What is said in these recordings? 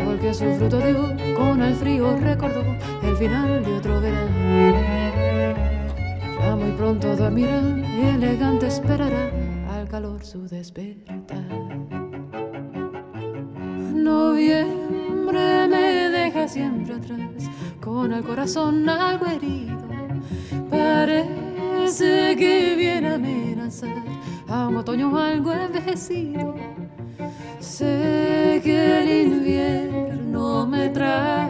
Árbol su fruto dio, con el frío recordó el final de otro verano. Ya muy pronto dormirá y elegante esperará al calor su despertar. Noviembre me deja siempre atrás, con el corazón algo herido. Parece que viene a amenazar a un otoño algo envejecido Sé que el invierno me trae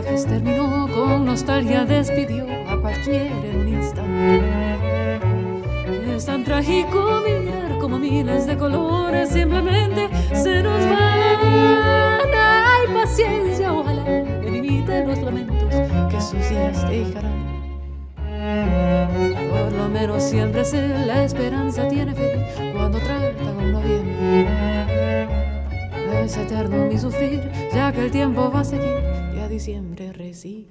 Terminó, con nostalgia despidió a cualquiera en un instante. Es tan trágico mirar como miles de colores simplemente se nos van. Hay paciencia, ojalá me limiten los lamentos que sus días dejarán. Por lo menos siempre sé, la esperanza tiene fe cuando trata con noviembre. Es eterno mi sufrir, ya que el tiempo va a seguir diciembre recibir.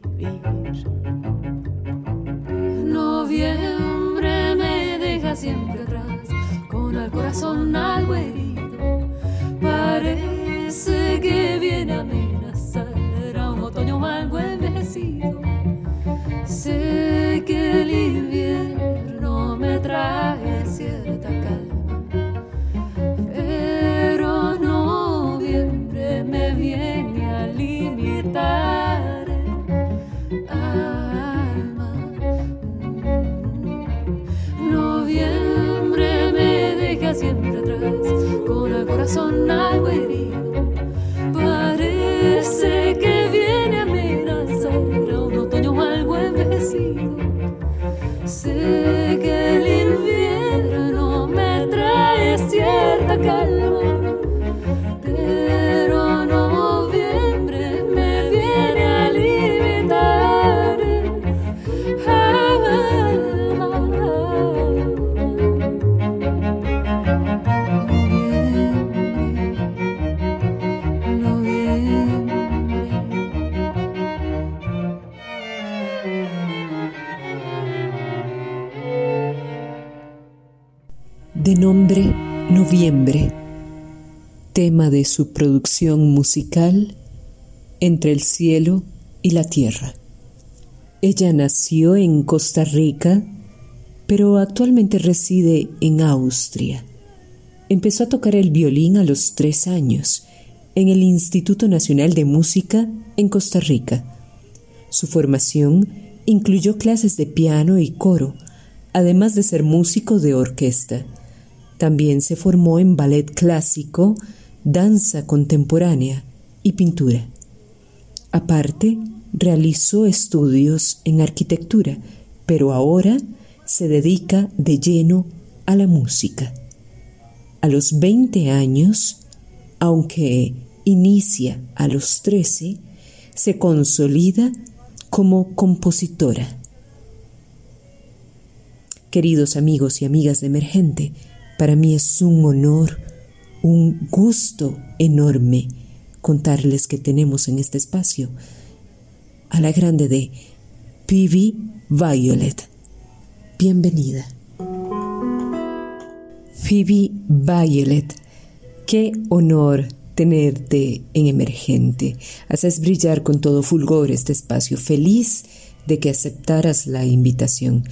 Noviembre me deja siempre atrás, con el corazón algo herido Parece que viene a amenazar a un otoño algo envejecido. Sé que el invierno me trae de nombre Noviembre, tema de su producción musical Entre el cielo y la tierra. Ella nació en Costa Rica, pero actualmente reside en Austria. Empezó a tocar el violín a los tres años en el Instituto Nacional de Música en Costa Rica. Su formación incluyó clases de piano y coro, además de ser músico de orquesta. También se formó en ballet clásico, danza contemporánea y pintura. Aparte, realizó estudios en arquitectura, pero ahora se dedica de lleno a la música. A los 20 años, aunque inicia a los 13, se consolida como compositora. Queridos amigos y amigas de Emergente, para mí es un honor, un gusto enorme contarles que tenemos en este espacio a la grande de Phoebe Violet. Bienvenida. Phoebe Violet, qué honor tenerte en Emergente. Haces brillar con todo fulgor este espacio. Feliz de que aceptaras la invitación.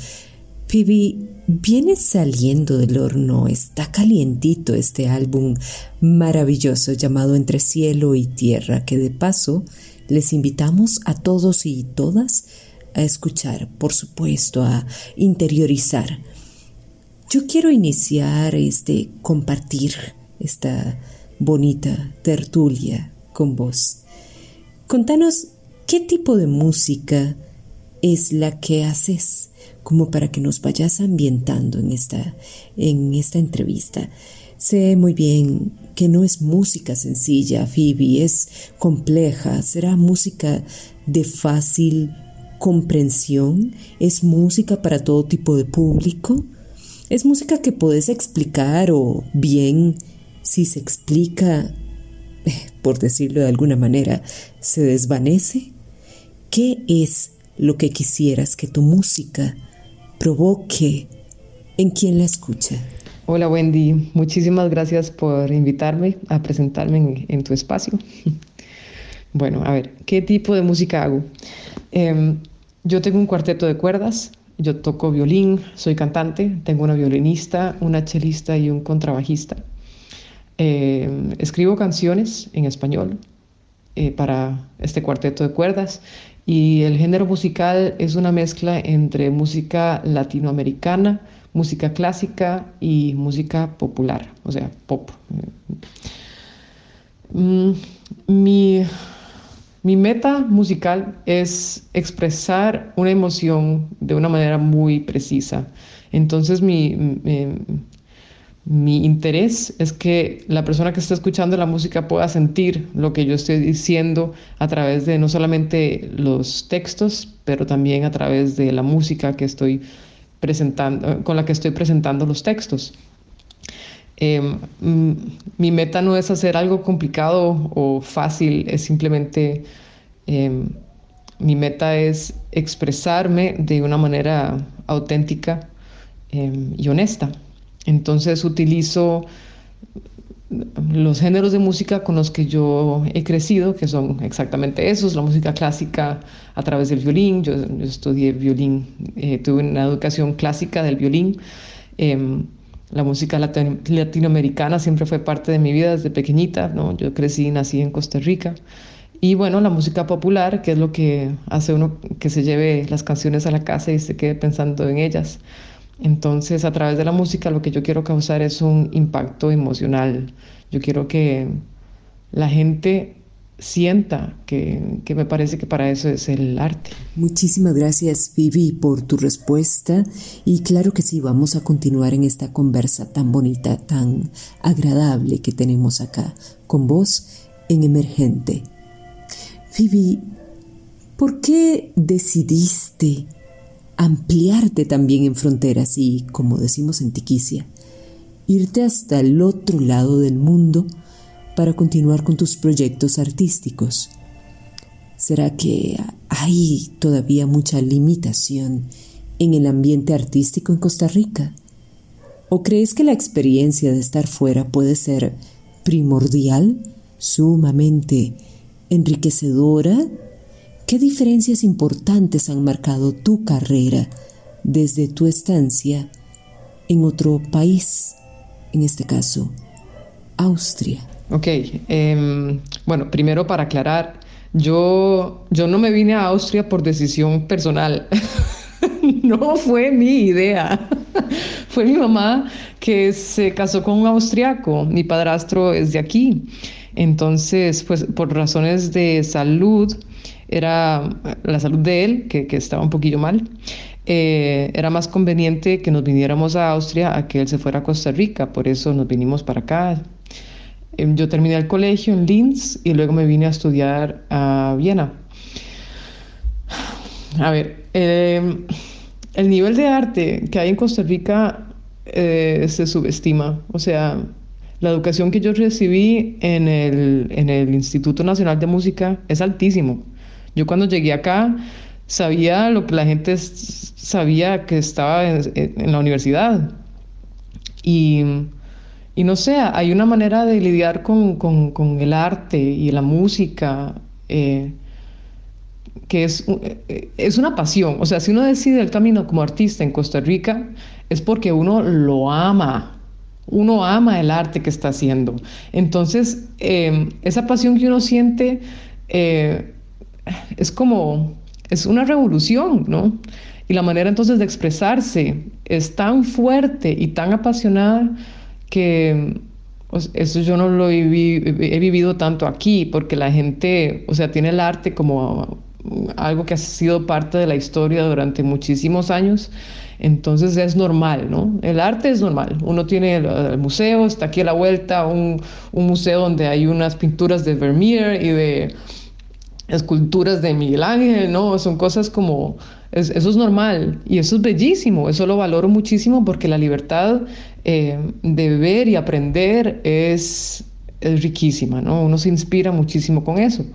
Phoebe, viene saliendo del horno, está calientito este álbum maravilloso llamado Entre cielo y tierra, que de paso les invitamos a todos y todas a escuchar, por supuesto, a interiorizar. Yo quiero iniciar este compartir esta bonita tertulia con vos. Contanos qué tipo de música es la que haces como para que nos vayas ambientando en esta, en esta entrevista. Sé muy bien que no es música sencilla, Phoebe, es compleja, será música de fácil comprensión, es música para todo tipo de público, es música que puedes explicar o bien, si se explica, por decirlo de alguna manera, se desvanece. ¿Qué es lo que quisieras que tu música provoque en quien la escucha. Hola Wendy, muchísimas gracias por invitarme a presentarme en, tu espacio. bueno, a ver, ¿qué tipo de música hago? Em, yo tengo un cuarteto de cuerdas, yo toco violín, soy cantante, tengo una violinista, una chelista y un contrabajista. Em, escribo canciones en español eh, para este cuarteto de cuerdas y el género musical es una mezcla entre música latinoamericana, música clásica y música popular, o sea, pop. Mm, mi, meta musical es expresar una emoción de una manera muy precisa. Entonces mi, mi interés es que la persona que está escuchando la música pueda sentir lo que yo estoy diciendo a través de no solamente los textos, pero también a través de la música que estoy presentando, con la que estoy presentando los textos. Em, mm, mi meta no es hacer algo complicado o fácil, es simplemente, em, mi meta es expresarme de una manera auténtica em, y honesta. Entonces utilizo los géneros de música con los que yo he crecido, que son exactamente esos, la música clásica a través del violín, yo, estudié violín, eh, tuve una educación clásica del violín, em, la música latinoamericana siempre fue parte de mi vida desde pequeñita, ¿no? yo crecí y nací en Costa Rica, y bueno, la música popular, que es lo que hace uno que se lleve las canciones a la casa y se quede pensando en ellas. Entonces, a través de la música lo que yo quiero causar es un impacto emocional. Yo quiero que la gente sienta que, que, me parece que para eso es el arte. Muchísimas gracias Vivi por tu respuesta y claro que sí, vamos a continuar en esta conversa tan bonita, tan agradable que tenemos acá con vos en Emergente. Vivi, ¿por qué decidiste ampliarte también en fronteras y, como decimos en Tiquicia, irte hasta el otro lado del mundo para continuar con tus proyectos artísticos. ¿Será que hay todavía mucha limitación en el ambiente artístico en Costa Rica? ¿O crees que la experiencia de estar fuera puede ser primordial, sumamente enriquecedora? ¿Qué diferencias importantes han marcado tu carrera desde tu estancia en otro país, en este caso, Austria? Ok, em, bueno, primero para aclarar, yo, yo no me vine a Austria por decisión personal. no fue mi idea. fue mi mamá que se casó con un austriaco. Mi padrastro es de aquí. Entonces, pues por razones de salud, era la salud de él, que, estaba un poquillo mal. Eh, era más conveniente que nos viniéramos a Austria a que él se fuera a Costa Rica, por eso nos vinimos para acá. Em, yo terminé el colegio en Linz y luego me vine a estudiar a Viena. A ver, em, el nivel de arte que hay en Costa Rica eh, se subestima. O sea, la educación que yo recibí en el, en el Instituto Nacional de Música es altísimo. Yo cuando llegué acá sabía lo que la gente sabía que estaba en, la universidad. Y, y, no sé, hay una manera de lidiar con, con, el arte y la música. Eh, que es, eh, es una pasión. O sea, si uno decide el camino como artista en Costa Rica, es porque uno lo ama. Uno ama el arte que está haciendo. Entonces, em, esa pasión que uno siente eh, es como, es una revolución, ¿no? Y la manera entonces de expresarse es tan fuerte y tan apasionada que eso yo no lo he, vivido tanto aquí, porque la gente, o sea, tiene el arte como algo que ha sido parte de la historia durante muchísimos años. Entonces es normal, ¿no? El arte es normal. Uno tiene el, museo, está aquí a la vuelta, un, museo donde hay unas pinturas de Vermeer y de esculturas de Miguel Ángel, ¿no? Son cosas como, eso es normal y eso es bellísimo, eso lo valoro muchísimo porque la libertad eh, de ver y aprender es, es riquísima, ¿no? Uno se inspira muchísimo con eso.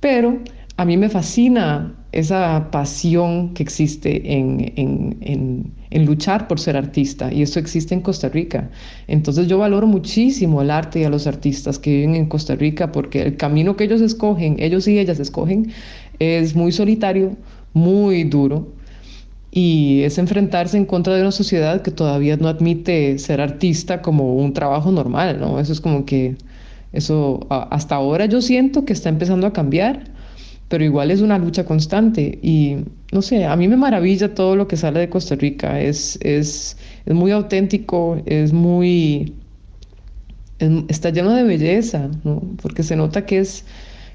Pero a mí me fascina esa pasión que existe en, luchar por ser artista y eso existe en Costa Rica. Entonces yo valoro muchísimo el arte y a los artistas que viven en Costa Rica porque el camino que ellos escogen, ellos y ellas escogen, es muy solitario, muy duro y es enfrentarse en contra de una sociedad que todavía no admite ser artista como un trabajo normal, ¿no? Eso es como que eso hasta ahora yo siento que está empezando a cambiar pero igual es una lucha constante y no sé, a mí me maravilla todo lo que sale de Costa Rica, es, es, es muy auténtico, es muy, está lleno de belleza, ¿no? porque se nota que es,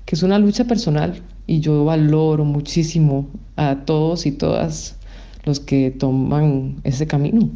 que es una lucha personal y yo valoro muchísimo a todos y todas los que toman ese camino.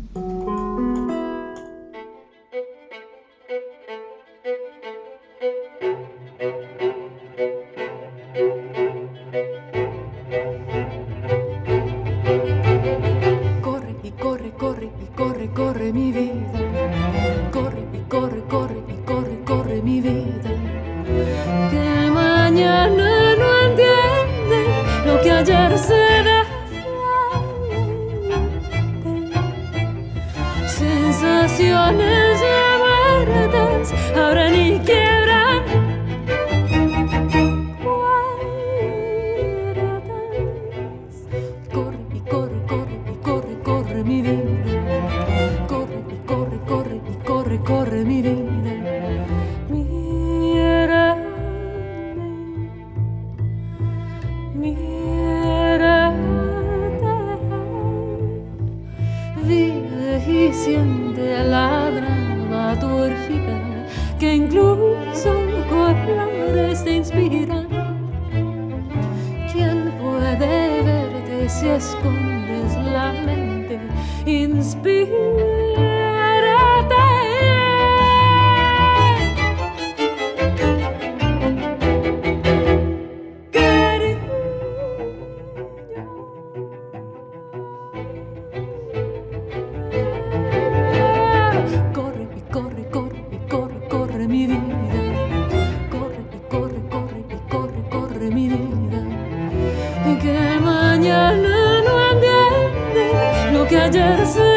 Que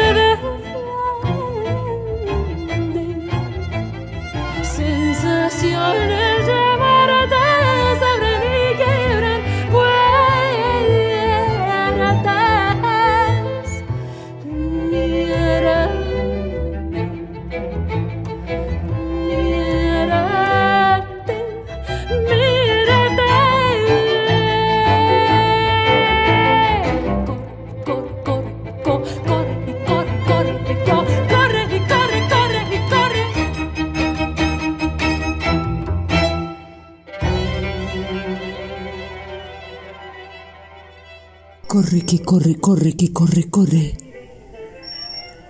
corre, que corre, corre.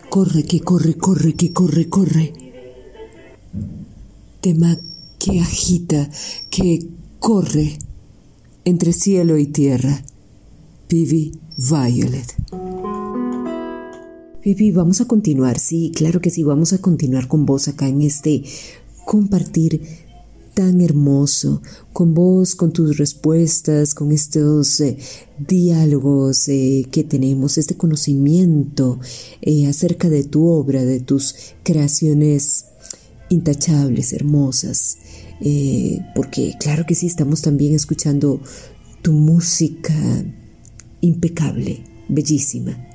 Corre, que corre, corre, que corre, corre. Tema que agita, que corre entre cielo y tierra. Pivi Violet. Pivi, vamos a continuar, sí, claro que sí, vamos a continuar con vos acá en este compartir tan hermoso, con vos, con tus respuestas, con estos eh, diálogos eh, que tenemos, este conocimiento eh, acerca de tu obra, de tus creaciones intachables, hermosas, porque claro que sí, estamos también escuchando tu música impecable, bellísima.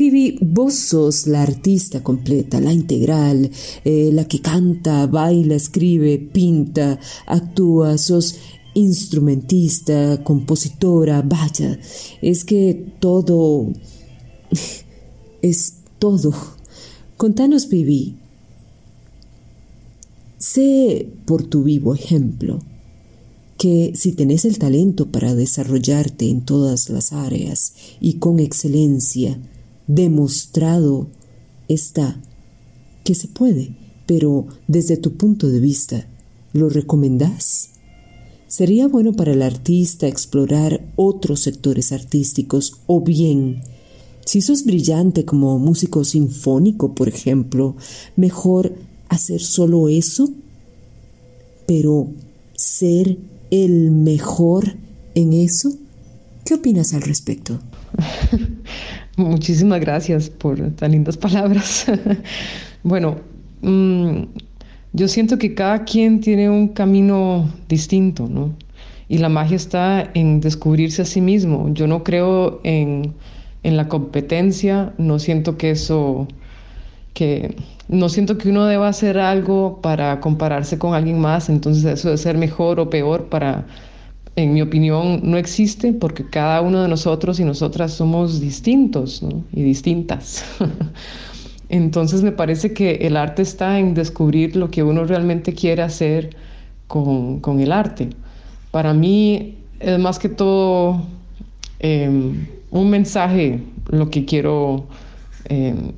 Pibi, vos sos la artista completa, la integral, eh, la que canta, baila, escribe, pinta, actúa, sos instrumentista, compositora, vaya, es que todo es todo. Contanos, Pibi, sé por tu vivo ejemplo que si tenés el talento para desarrollarte en todas las áreas y con excelencia, demostrado está que se puede, pero desde tu punto de vista, ¿lo recomendás? Sería bueno para el artista explorar otros sectores artísticos o bien, si sos brillante como músico sinfónico, por ejemplo, mejor hacer solo eso, pero ser el mejor en eso. ¿Qué opinas al respecto? Muchísimas gracias por tan lindas palabras. bueno, mm, yo siento que cada quien tiene un camino distinto, ¿no? Y la magia está en descubrirse a sí mismo. Yo no creo en, en la competencia, no siento que eso, que no siento que uno deba hacer algo para compararse con alguien más, entonces eso de ser mejor o peor para en mi opinión, no existe porque cada uno de nosotros y nosotras somos distintos y distintas. Entonces me parece que el arte está en descubrir lo que uno realmente quiere hacer con, el arte. Para mí es más que todo em, un mensaje lo que quiero em,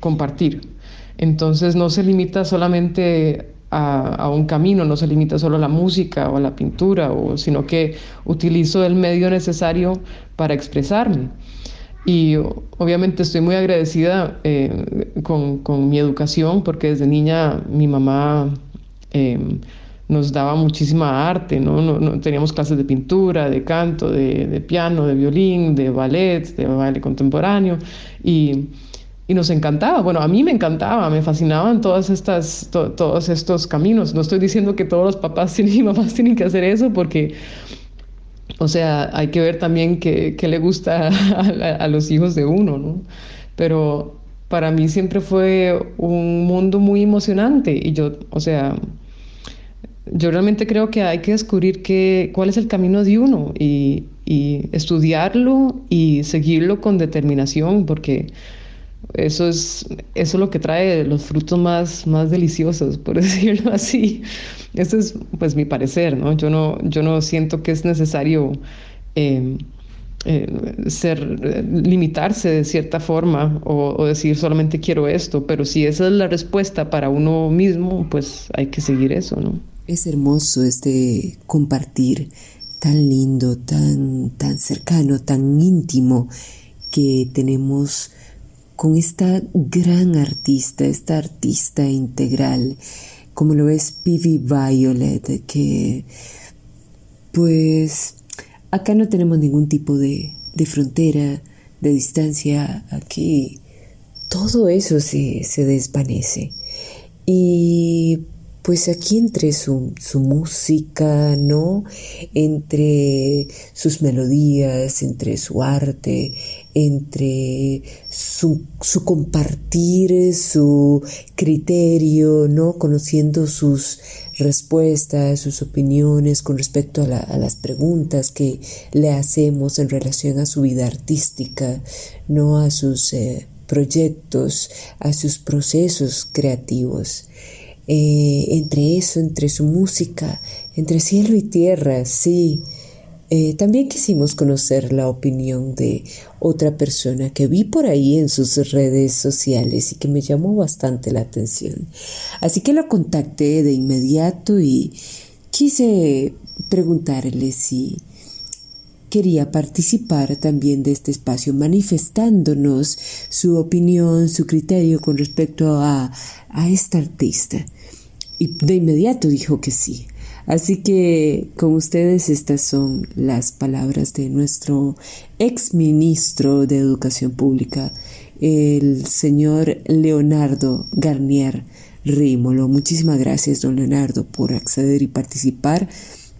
compartir. Entonces no se limita solamente a, un camino, no se limita solo a la música o a la pintura, o, sino que utilizo el medio necesario para expresarme. Y obviamente estoy muy agradecida eh, con, con, mi educación porque desde niña mi mamá em, nos daba muchísima arte, ¿no? No, Teníamos clases de pintura, de canto, de, de, piano, de violín, de ballet, de baile contemporáneo. Y y nos encantaba, bueno, a mí me encantaba, me fascinaban todas estas, todos estos caminos. No estoy diciendo que todos los papás y mamás tienen que hacer eso porque, o sea, hay que ver también qué, le gusta a, los hijos de uno, ¿no? Pero para mí siempre fue un mundo muy emocionante y yo, o sea, yo realmente creo que hay que descubrir qué, cuál es el camino de uno y, y estudiarlo y seguirlo con determinación porque eso es, eso lo que trae los frutos más, más deliciosos, por decirlo así. Ese es pues mi parecer, ¿no? Yo no, yo no siento que es necesario em, eh, ser, limitarse de cierta forma o, o, decir solamente quiero esto, pero si esa es la respuesta para uno mismo, pues hay que seguir eso, ¿no? Es hermoso este compartir tan lindo, tan, tan cercano, tan íntimo que tenemos con esta gran artista, esta artista integral, como lo es Pivi Violet, que pues acá no tenemos ningún tipo de, de frontera, de distancia, aquí todo eso se, se desvanece. Y pues aquí entre su, música, ¿no? Entre sus melodías, entre su arte, entre su, compartir, su criterio, ¿no? Conociendo sus respuestas, sus opiniones con respecto a, las preguntas que le hacemos en relación a su vida artística, ¿no? A sus eh, proyectos, a sus procesos creativos. Eh, entre eso, entre su música, entre cielo y tierra, sí, eh, también quisimos conocer la opinión de otra persona que vi por ahí en sus redes sociales y que me llamó bastante la atención. Así que lo contacté de inmediato y quise preguntarle si quería participar también de este espacio manifestándonos su opinión, su criterio con respecto a, a esta artista. Y de inmediato dijo que sí. Así que con ustedes estas son las palabras de nuestro ex ministro de Educación Pública, el señor Leonardo Garnier Rímolo. Muchísimas gracias, don Leonardo, por acceder y participar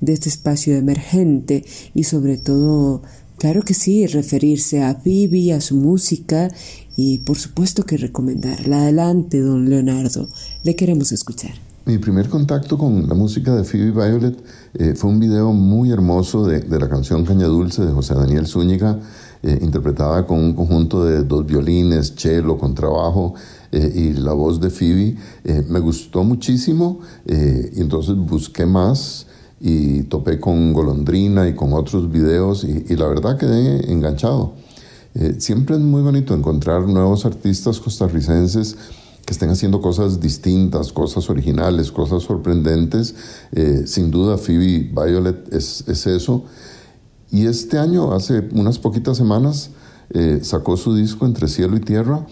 de este espacio emergente y sobre todo, claro que sí, referirse a Vivi, a su música y por supuesto que recomendarla. Adelante, don Leonardo, le queremos escuchar. Mi primer contacto con la música de Phoebe Violet eh, fue un video muy hermoso de, la canción Caña Dulce de José Daniel Zúñiga, eh, interpretada con un conjunto de dos violines, cello, contrabajo eh, y la voz de Phoebe. me gustó muchísimo y entonces busqué más y topé con Golondrina y con otros videos y, y la verdad quedé enganchado. siempre es muy bonito encontrar nuevos artistas costarricenses que estén haciendo cosas distintas, cosas originales, cosas sorprendentes. Eh, sin duda, Phoebe Violet es, es, eso. Y este año, hace unas poquitas semanas, eh, sacó su disco Entre Cielo y Tierra.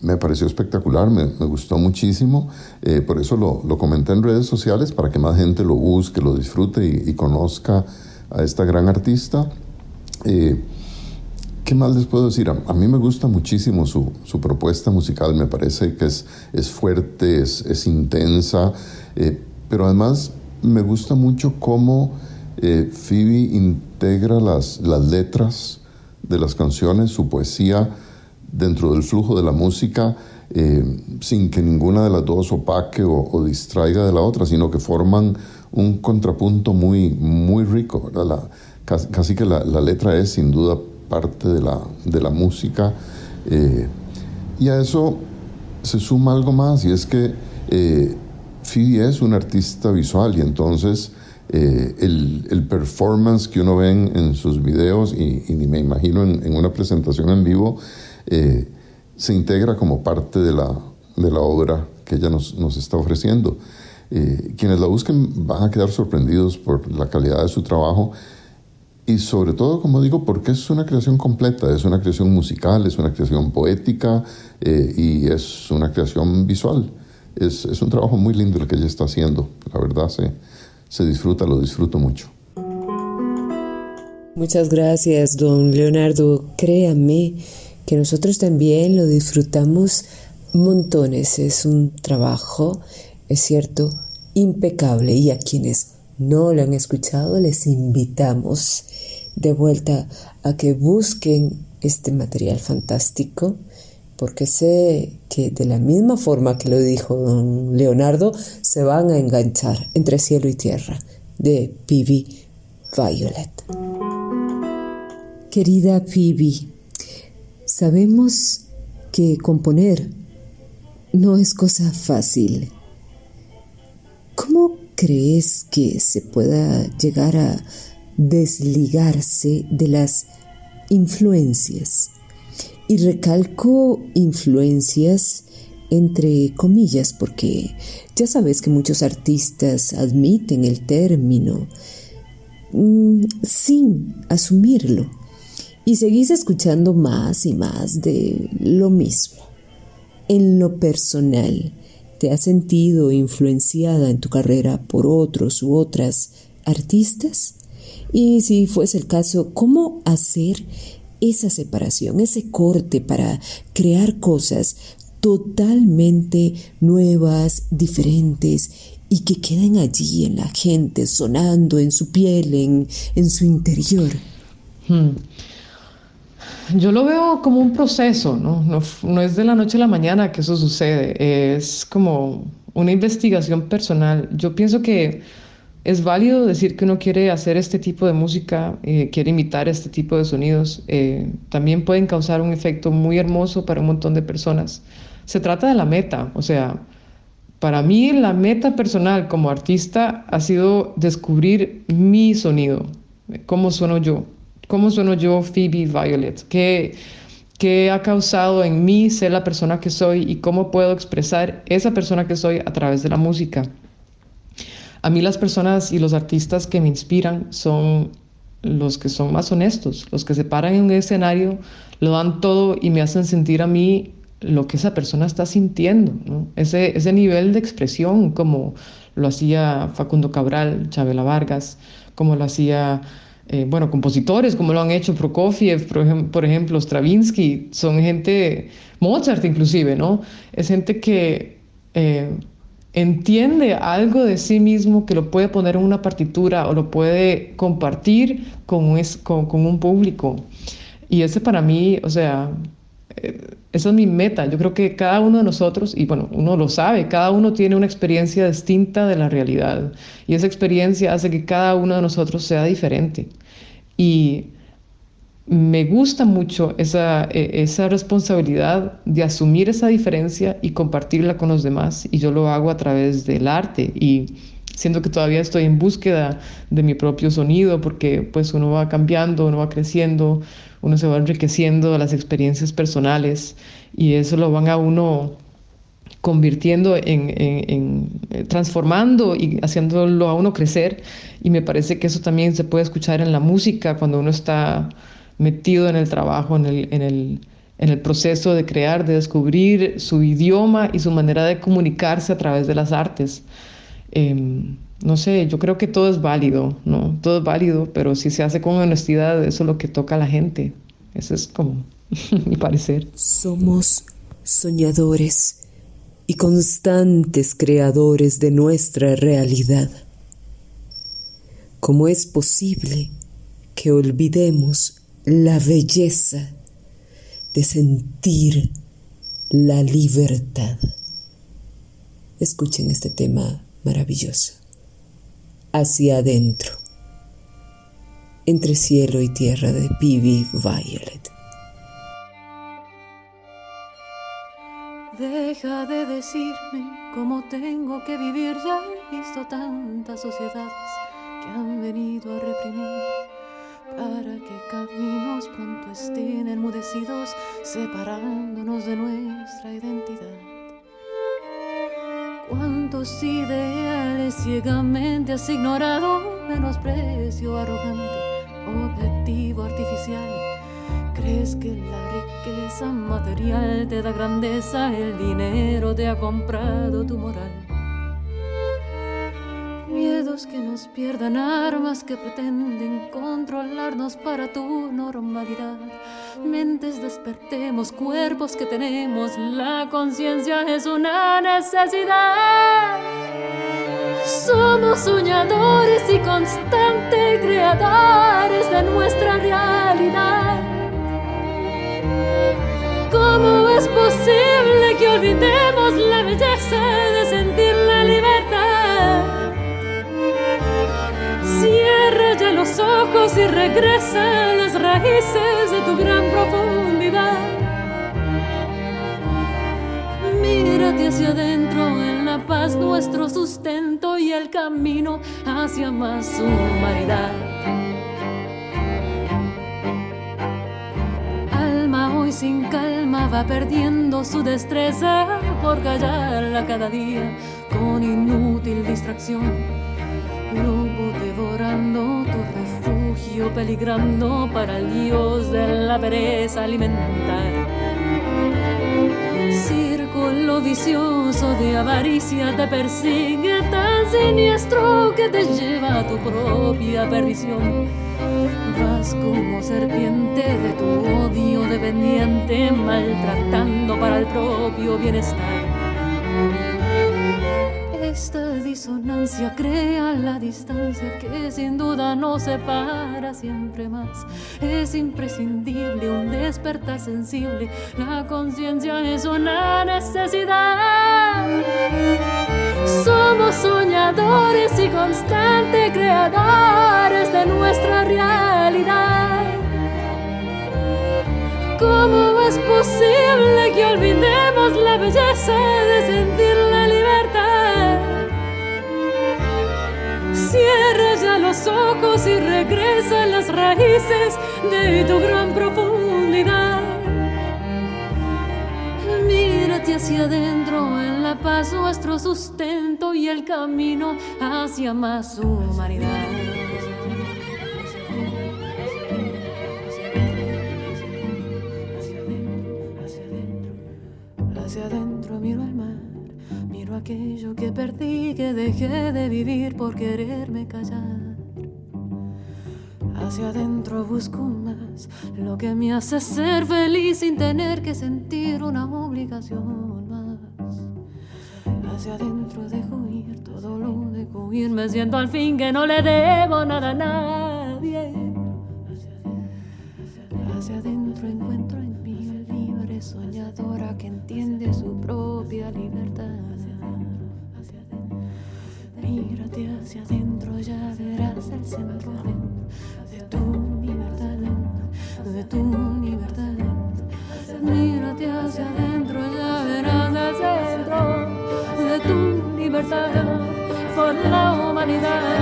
Me pareció espectacular, me, gustó muchísimo. Eh, por eso lo, lo, comenté en redes sociales para que más gente lo busque, lo disfrute y conozca a esta gran artista. ¿Qué más les puedo decir? A, mí me gusta muchísimo su, propuesta musical, me parece que es, fuerte, es, intensa, eh, pero además me gusta mucho cómo eh, Phoebe integra las, letras de las canciones, su poesía, dentro del flujo de la música, eh, sin que ninguna de las dos opaque o, distraiga de la otra, sino que forman un contrapunto muy, muy rico. Casi, que la letra es sin duda parte de la, de la música. Eh, y a eso se suma algo más, y es que eh, Phoebe es un artista visual, y entonces eh, el, el, performance que uno ve en, sus videos, y, ni me imagino en, una presentación en vivo, eh, se integra como parte de la, de la obra que ella nos, nos está ofreciendo. quienes la busquen van a quedar sorprendidos por la calidad de su trabajo y sobre todo, como digo, porque es una creación completa, es una creación musical, es una creación poética eh, y es una creación visual. Es, es, un trabajo muy lindo el que ella está haciendo, la verdad se, se disfruta, lo disfruto mucho. Muchas gracias, don Leonardo. Créame que nosotros también lo disfrutamos montones. Es un trabajo, es cierto, impecable y a quienes no lo han escuchado les invitamos de vuelta a que busquen este material fantástico, porque sé que de la misma forma que lo dijo don Leonardo, se van a enganchar entre cielo y tierra de Phoebe Violet. Querida Phoebe, sabemos que componer no es cosa fácil. ¿Cómo crees que se pueda llegar a desligarse de las influencias. Y recalco influencias entre comillas porque ya sabes que muchos artistas admiten el término mm, sin asumirlo y seguís escuchando más y más de lo mismo. En lo personal, ¿te has sentido influenciada en tu carrera por otros u otras artistas? Y si fuese el caso, ¿cómo hacer esa separación, ese corte para crear cosas totalmente nuevas, diferentes y que queden allí en la gente, sonando en su piel, en, en su interior? Hmm. Yo lo veo como un proceso, ¿no? ¿no? No es de la noche a la mañana que eso sucede, es como una investigación personal. Yo pienso que es válido decir que uno quiere hacer este tipo de música, eh, quiere imitar este tipo de sonidos. Eh, también pueden causar un efecto muy hermoso para un montón de personas. Se trata de la meta, o sea, para mí la meta personal como artista ha sido descubrir mi sonido, ¿Cómo sueno yo? ¿Cómo sueno yo Phoebe Violet? ¿Qué, ¿Qué ha causado en mí ser la persona que soy y cómo puedo expresar esa persona que soy a través de la música? A mí las personas y los artistas que me inspiran son los que son más honestos, los que se paran en un escenario, lo dan todo y me hacen sentir a mí lo que esa persona está sintiendo, ese, ese nivel de expresión como lo hacía Facundo Cabral, Chabela Vargas, como lo hacía, eh, bueno, compositores, como lo han hecho Prokofiev, por, ejemplo, Stravinsky, son gente, Mozart inclusive, ¿no? Es gente que eh, entiende algo de sí mismo que lo puede poner en una partitura o lo puede compartir con un, con, un público. Y ese para mí, o sea, eh, esa es mi meta. Yo creo que cada uno de nosotros, y bueno, uno lo sabe, cada uno tiene una experiencia distinta de la realidad. Y esa experiencia hace que cada uno de nosotros sea diferente. Y me gusta mucho esa, e, esa responsabilidad de asumir esa diferencia y compartirla con los demás. Y yo lo hago a través del arte. Y siento que todavía estoy en búsqueda de mi propio sonido porque pues uno va cambiando, uno va creciendo, uno se va enriqueciendo de las experiencias personales y eso lo van a uno convirtiendo en, en, eh, transformando y haciéndolo a uno crecer y me parece que eso también se puede escuchar en la música cuando uno está metido en el trabajo, en el, en el, en el proceso de crear, de descubrir su idioma y su manera de comunicarse a través de las artes. Em, no sé, yo creo que todo es válido, ¿no? Todo es válido, pero si se hace con honestidad, eso es lo que toca a la gente. Eso es como mi parecer. Somos soñadores y constantes creadores de nuestra realidad. ¿Cómo es posible que olvidemos la belleza de sentir la libertad? Escuchen este tema maravilloso hacia adentro, entre cielo y tierra de P.B. Violet. Deja de decirme cómo tengo que vivir, ya he visto tantas sociedades que han venido a reprimir para que caminos pronto estén enmudecidos, separándonos de nuestra identidad. Cuántos ideales ciegamente has ignorado, menosprecio arrogante, objetivo artificial. Crees que la riqueza material te da grandeza, el dinero te ha comprado tu moral miedos que nos pierdan, armas que pretenden controlarnos para tu normalidad. Mentes despertemos, cuerpos que tenemos, la conciencia es una necesidad. Somos soñadores y constantes creadores de nuestra realidad. ¿Cómo es posible que olvidemos y regresa las raíces de tu gran profundidad. Mírate hacia adentro en la paz, nuestro sustento y el camino hacia más humanidad. Alma hoy sin calma va perdiendo su destreza por callarla cada día con inútil distracción refugio, peligrando para el dios de la pereza alimentar. Círculo vicioso de avaricia te persigue tan siniestro que te lleva a tu propia perdición. Vas como serpiente de tu odio dependiente, maltratando para el propio bienestar. Esta disonancia crea la distancia que sin duda nos separa siempre más. Es imprescindible un despertar sensible, la conciencia es una necesidad. Somos soñadores y constantes creadores de nuestra realidad. ¿Cómo es posible que olvidemos la belleza de sentir la libertad? los ojos y regresa a las raíces de tu gran profundidad. Mírate hacia adentro, en la paz nuestro sustento y el camino hacia más humanidad. Hacia adentro miro al mar, aquello que perdí, que dejé de vivir por quererme callar. Hacia adentro busco más lo que me hace ser feliz sin tener que sentir una obligación más. Hacia adentro dejo ir todo lo dejo ir, me siento al fin que no le debo nada a nadie. Hacia adentro encuentro en mí libre soñadora que entiende su propia libertad. Mírate hacia adentro, ya verás el centro de tu libertad, de tu libertad. Mírate hacia adentro, ya verás el centro de tu libertad por la humanidad.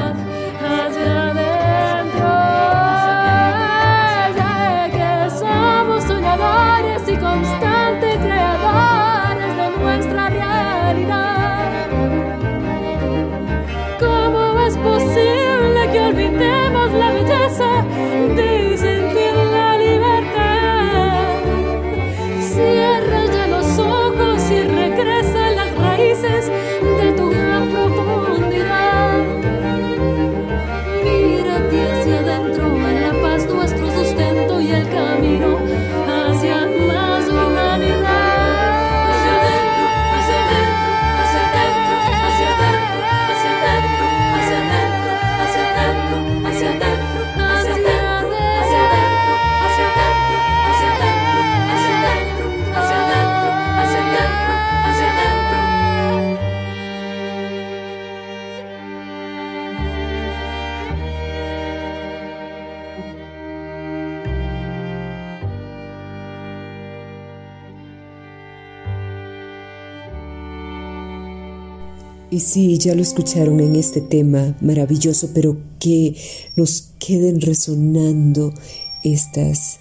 Sí, ya lo escucharon en este tema maravilloso, pero que nos queden resonando estas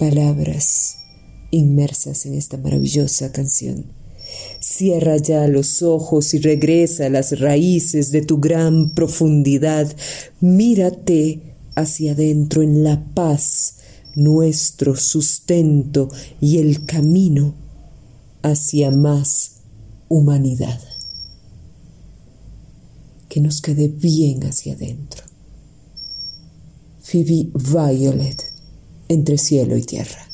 palabras inmersas en esta maravillosa canción. Cierra ya los ojos y regresa a las raíces de tu gran profundidad. Mírate hacia adentro en la paz, nuestro sustento y el camino hacia más humanidad que nos quede bien hacia adentro. Phoebe Violet, entre cielo y tierra.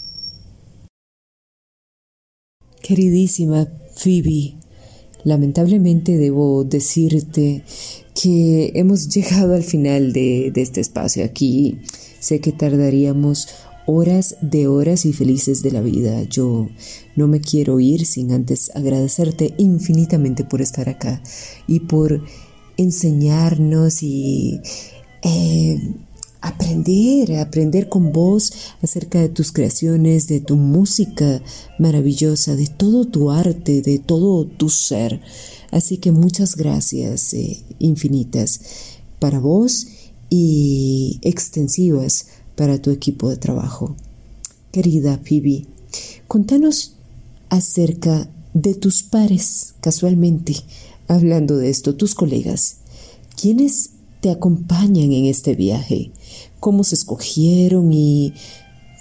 Queridísima Phoebe, lamentablemente debo decirte que hemos llegado al final de, de este espacio aquí. Sé que tardaríamos horas de horas y felices de la vida. Yo no me quiero ir sin antes agradecerte infinitamente por estar acá y por enseñarnos y eh, aprender, aprender con vos acerca de tus creaciones, de tu música maravillosa, de todo tu arte, de todo tu ser. Así que muchas gracias eh, infinitas para vos y extensivas para tu equipo de trabajo. Querida Phoebe, contanos acerca de tus pares casualmente hablando de esto, tus colegas, ¿quiénes te acompañan en este viaje? ¿Cómo se escogieron y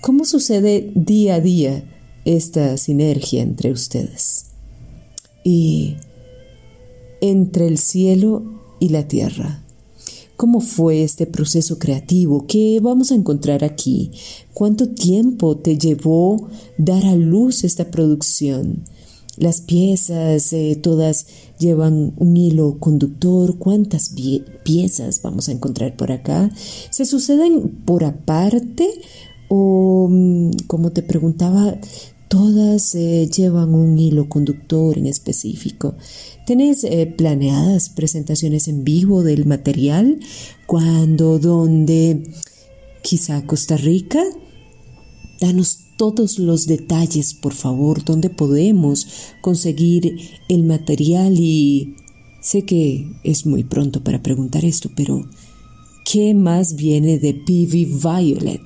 cómo sucede día a día esta sinergia entre ustedes? Y entre el cielo y la tierra. ¿Cómo fue este proceso creativo? ¿Qué vamos a encontrar aquí? ¿Cuánto tiempo te llevó dar a luz esta producción? Las piezas eh, todas llevan un hilo conductor. ¿Cuántas piezas vamos a encontrar por acá? ¿Se suceden por aparte o, mm, como te preguntaba, todas eh, llevan un hilo conductor en específico? ¿Tenés eh, planeadas presentaciones en vivo del material? ¿Cuándo? ¿Dónde? Quizá Costa Rica. Danos todos los detalles, por favor, dónde podemos conseguir el material y sé que es muy pronto para preguntar esto, pero ¿Qué más viene de Peavy Violet?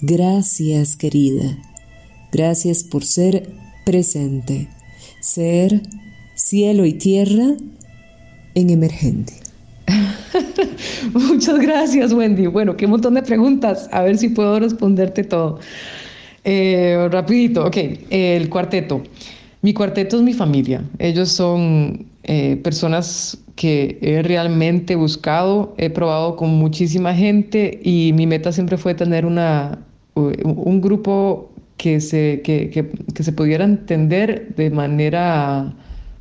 Gracias, querida. Gracias por ser presente, ser cielo y tierra en emergente. Muchas gracias, Wendy. Bueno, qué montón de preguntas. A ver si puedo responderte todo. Eh, rapidito, ok. El cuarteto. Mi cuarteto es mi familia. Ellos son eh, personas que he realmente buscado, he probado con muchísima gente y mi meta siempre fue tener una, un grupo que se, que, que, que se pudiera entender de manera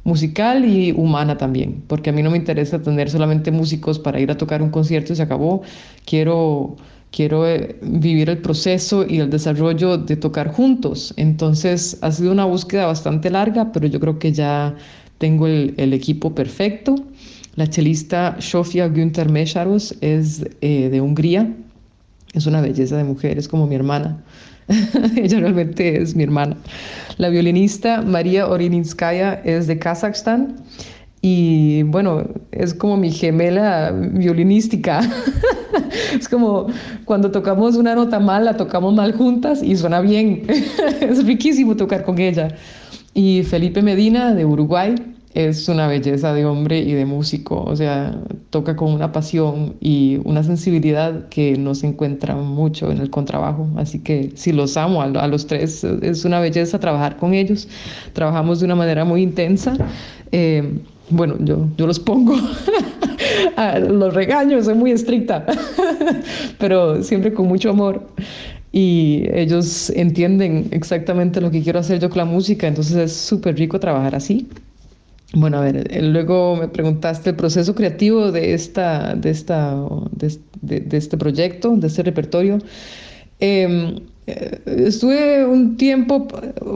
musical y humana también, porque a mí no me interesa tener solamente músicos para ir a tocar un concierto y se acabó. Quiero, quiero eh, vivir el proceso y el desarrollo de tocar juntos. Entonces ha sido una búsqueda bastante larga, pero yo creo que ya tengo el, el equipo perfecto. La chelista Sofia Günther Mesharos es eh, de Hungría. Es una belleza de mujer, es como mi hermana. Ella realmente es mi hermana. La violinista María Orininskaya es de Kazajstán y bueno, es como mi gemela violinística. es como cuando tocamos una nota mal, la tocamos mal juntas y suena bien. es riquísimo tocar con ella. Y Felipe Medina de Uruguay es una belleza de hombre y de músico, o sea, toca con una pasión y una sensibilidad que no se encuentra mucho en el contrabajo, así que si los amo a, los tres, es una belleza trabajar con ellos, trabajamos de una manera muy intensa. Eh, bueno, yo, yo los pongo, los regaño, soy muy estricta, pero siempre con mucho amor y ellos entienden exactamente lo que quiero hacer yo con la música, entonces es súper rico trabajar así. Bueno, a ver, eh, luego me preguntaste el proceso creativo de, esta, de, esta, de, este proyecto, de este repertorio. Em, eh, estuve un tiempo,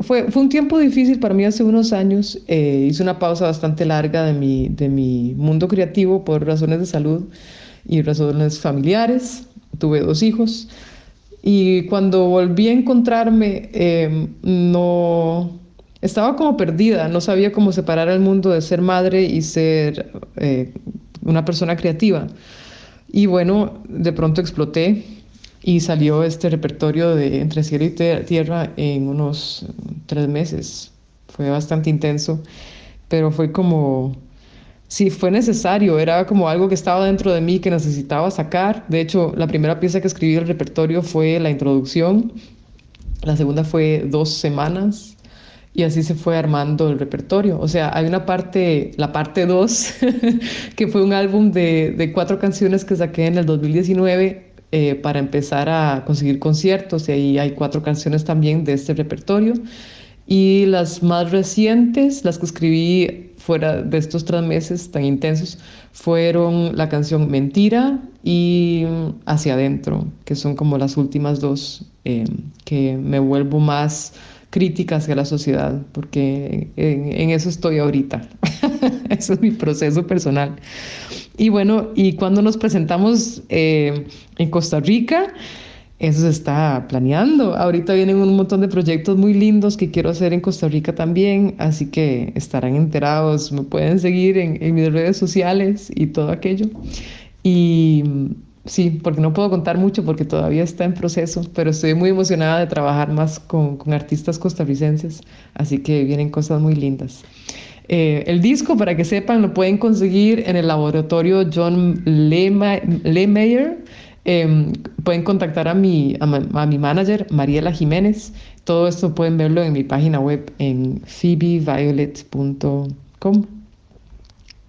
fue, fue un tiempo difícil para mí hace unos años. Eh, hice una pausa bastante larga de mi, de mi mundo creativo por razones de salud y razones familiares. Tuve dos hijos. Y cuando volví a encontrarme, em, no estaba como perdida, no sabía cómo separar el mundo de ser madre y ser eh, una persona creativa. Y bueno, de pronto exploté y salió este repertorio de Entre cielo y tierra en unos tres meses. Fue bastante intenso, pero fue como, sí, fue necesario, era como algo que estaba dentro de mí que necesitaba sacar. De hecho, la primera pieza que escribí del repertorio fue la introducción, la segunda fue dos semanas y así se fue armando el repertorio. O sea, hay una parte, la parte 2, que fue un álbum de, de, cuatro canciones que saqué en el 2019 eh, para empezar a conseguir conciertos y ahí hay cuatro canciones también de este repertorio. Y las más recientes, las que escribí fuera de estos tres meses tan intensos, fueron la canción Mentira y Hacia Adentro, que son como las últimas dos eh, que me vuelvo más crítica hacia la sociedad, porque en, eso estoy ahorita. eso es mi proceso personal. Y bueno, y cuando nos presentamos eh, en Costa Rica, eso se está planeando. Ahorita vienen un montón de proyectos muy lindos que quiero hacer en Costa Rica también, así que estarán enterados, me pueden seguir en, en mis redes sociales y todo aquello. Y sí, porque no puedo contar mucho porque todavía está en proceso, pero estoy muy emocionada de trabajar más con, con artistas costarricenses, así que vienen cosas muy lindas. Eh, el disco, para que sepan, lo pueden conseguir en el laboratorio John Lehmeyer. Eh, pueden contactar a mi, a, a mi manager, Mariela Jiménez. Todo esto pueden verlo en mi página web en phoebeviolet.com.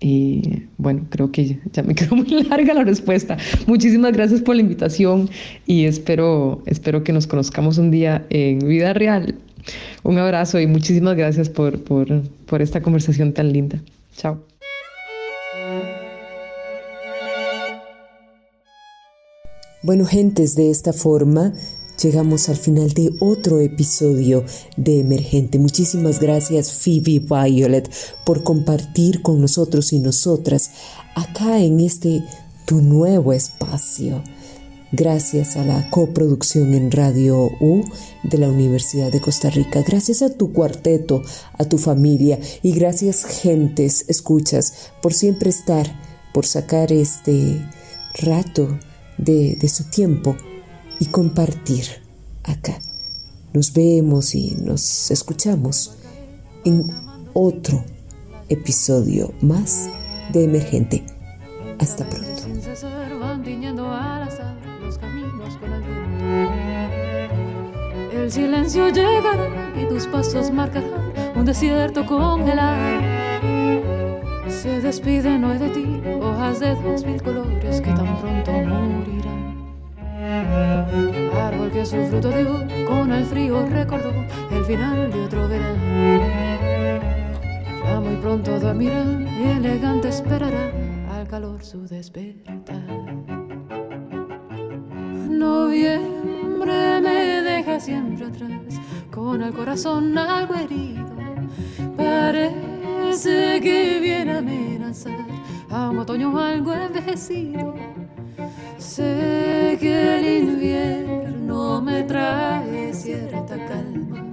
Y bueno, creo que ya me quedó muy larga la respuesta. Muchísimas gracias por la invitación y espero, espero que nos conozcamos un día en vida real. Un abrazo y muchísimas gracias por, por, por esta conversación tan linda. Chao. Bueno, gentes, de esta forma llegamos al final de otro episodio de Emergente. Muchísimas gracias Phoebe Violet por compartir con nosotros y nosotras acá en este tu nuevo espacio. Gracias a la coproducción en Radio U de la Universidad de Costa Rica. Gracias a tu cuarteto, a tu familia y gracias gentes, escuchas, por siempre estar, por sacar este rato de, de su tiempo y compartir acá. Nos vemos y nos escuchamos en otro episodio más de Emergente. Hasta pronto. El silencio llegará y tus pasos marcarán un desierto congelado. Se despiden hoy de ti hojas de dos mil colores que tan pronto morirán. Árbol que su fruto dio con el frío recordó el final de otro verano. Ya muy pronto dormirá y elegante esperará al calor su despertar. Noviembre me deja siempre atrás con el corazón algo herido. Parece que viene a amenazar a un otoño algo envejecido. Sé que el invierno me trae cierta calma,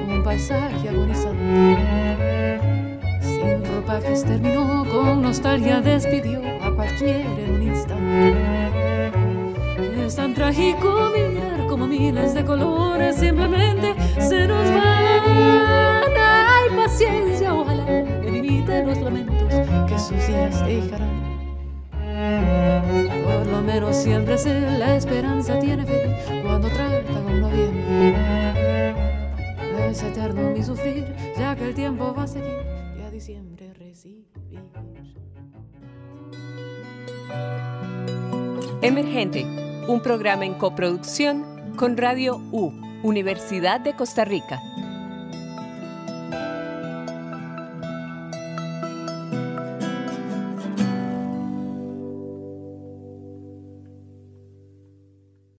paisaje agonizante. Sin ropajes terminó, con nostalgia despidió a cualquiera en un instante. Es tan trágico mirar como miles de colores simplemente se nos van. Hay paciencia, ojalá limite los lamentos que sus días dejarán. Por lo menos siempre sé, la esperanza tiene fe Eterno mi sufrir, ya que el tiempo va a seguir y a diciembre recibir. Emergente, un programa en coproducción con Radio U Universidad de Costa Rica.